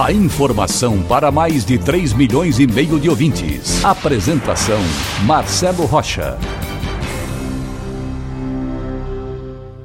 A informação para mais de 3 milhões e meio de ouvintes. Apresentação Marcelo Rocha.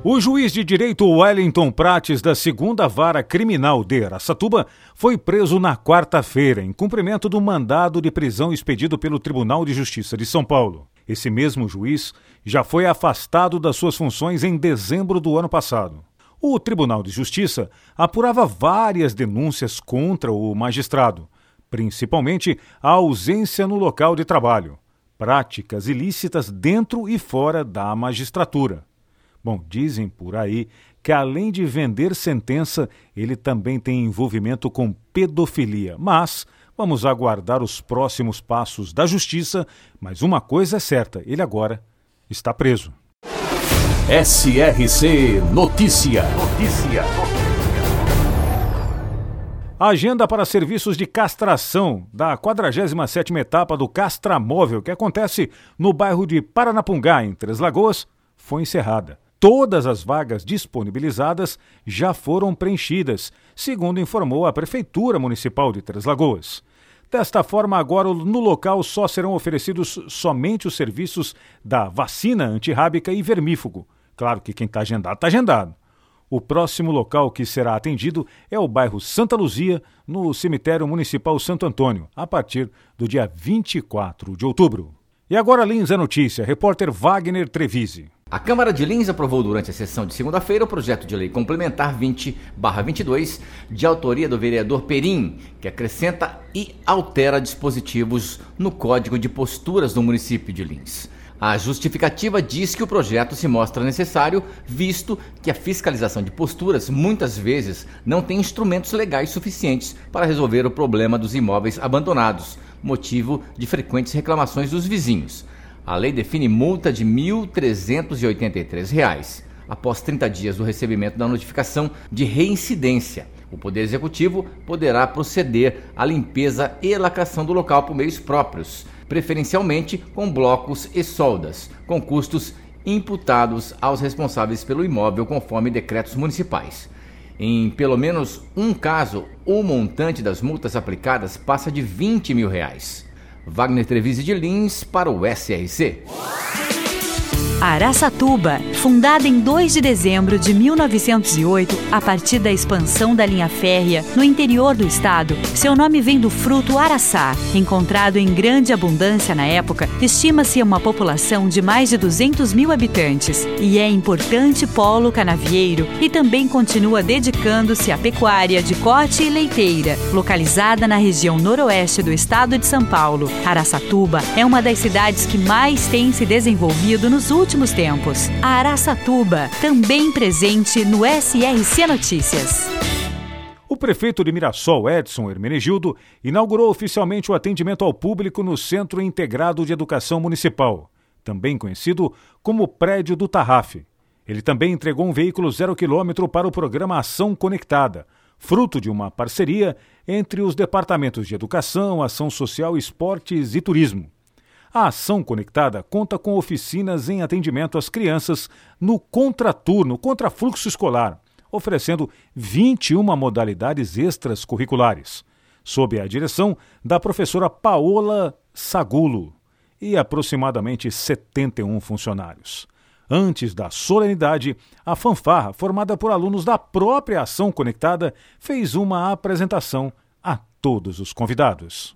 O juiz de direito Wellington Prates, da segunda vara criminal de Aracatuba, foi preso na quarta-feira, em cumprimento do mandado de prisão expedido pelo Tribunal de Justiça de São Paulo. Esse mesmo juiz já foi afastado das suas funções em dezembro do ano passado. O Tribunal de Justiça apurava várias denúncias contra o magistrado, principalmente a ausência no local de trabalho, práticas ilícitas dentro e fora da magistratura. Bom, dizem por aí que além de vender sentença, ele também tem envolvimento com pedofilia, mas Vamos aguardar os próximos passos da justiça, mas uma coisa é certa: ele agora está preso. SRC Notícia. Notícia. A agenda para serviços de castração da 47ª etapa do Castramóvel, que acontece no bairro de Paranapungá, em Três Lagoas, foi encerrada. Todas as vagas disponibilizadas já foram preenchidas, segundo informou a Prefeitura Municipal de Três Lagoas. Desta forma, agora no local só serão oferecidos somente os serviços da vacina antirrábica e vermífugo. Claro que quem está agendado, está agendado. O próximo local que será atendido é o bairro Santa Luzia, no Cemitério Municipal Santo Antônio, a partir do dia 24 de outubro. E agora Lins a notícia, repórter Wagner Trevise. A Câmara de Lins aprovou durante a sessão de segunda-feira o projeto de lei complementar 20/22, de autoria do vereador Perim, que acrescenta e altera dispositivos no Código de Posturas do município de Lins. A justificativa diz que o projeto se mostra necessário, visto que a fiscalização de posturas muitas vezes não tem instrumentos legais suficientes para resolver o problema dos imóveis abandonados, motivo de frequentes reclamações dos vizinhos. A lei define multa de R$ 1.383 após 30 dias do recebimento da notificação de reincidência. O Poder Executivo poderá proceder à limpeza e lacração do local por meios próprios, preferencialmente com blocos e soldas, com custos imputados aos responsáveis pelo imóvel conforme decretos municipais. Em pelo menos um caso, o montante das multas aplicadas passa de 20 mil reais. Wagner Trevise de Lins para o SRC. Araçatuba, fundada em 2 de dezembro de 1908, a partir da expansão da linha férrea no interior do estado, seu nome vem do fruto araçá, encontrado em grande abundância na época, estima-se uma população de mais de 200 mil habitantes e é importante polo canavieiro e também continua dedicando-se à pecuária de corte e leiteira, localizada na região noroeste do estado de São Paulo. Araçatuba é uma das cidades que mais tem se desenvolvido nos últimos últimos tempos. A Araçatuba, também presente no SRC Notícias. O prefeito de Mirassol, Edson Hermenegildo, inaugurou oficialmente o atendimento ao público no Centro Integrado de Educação Municipal, também conhecido como Prédio do Tarraf. Ele também entregou um veículo zero quilômetro para o programa Ação Conectada, fruto de uma parceria entre os departamentos de Educação, Ação Social, Esportes e Turismo. A ação conectada conta com oficinas em atendimento às crianças no contraturno, contrafluxo escolar, oferecendo 21 modalidades extras curriculares, sob a direção da professora Paola Sagulo e aproximadamente 71 funcionários. Antes da solenidade, a fanfarra, formada por alunos da própria Ação Conectada, fez uma apresentação a todos os convidados.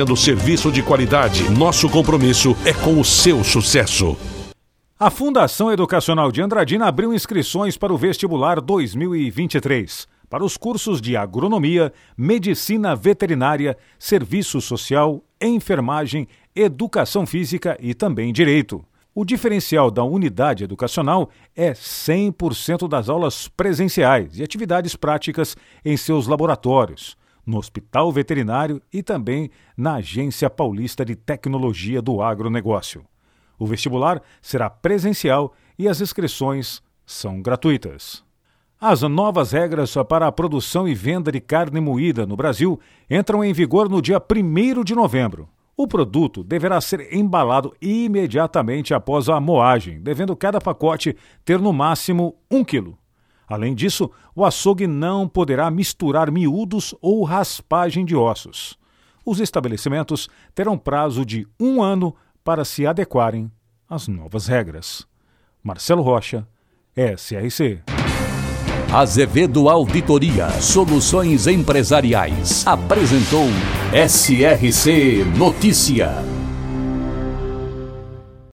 oferecendo serviço de qualidade. Nosso compromisso é com o seu sucesso. A Fundação Educacional de Andradina abriu inscrições para o vestibular 2023 para os cursos de agronomia, medicina veterinária, serviço social, enfermagem, educação física e também direito. O diferencial da unidade educacional é 100% das aulas presenciais e atividades práticas em seus laboratórios, no Hospital Veterinário e também na Agência Paulista de Tecnologia do Agronegócio. O vestibular será presencial e as inscrições são gratuitas. As novas regras para a produção e venda de carne moída no Brasil entram em vigor no dia 1 de novembro. O produto deverá ser embalado imediatamente após a moagem, devendo cada pacote ter no máximo um quilo. Além disso, o açougue não poderá misturar miúdos ou raspagem de ossos. Os estabelecimentos terão prazo de um ano para se adequarem às novas regras. Marcelo Rocha, SRC. Azevedo Auditoria Soluções Empresariais apresentou SRC Notícia.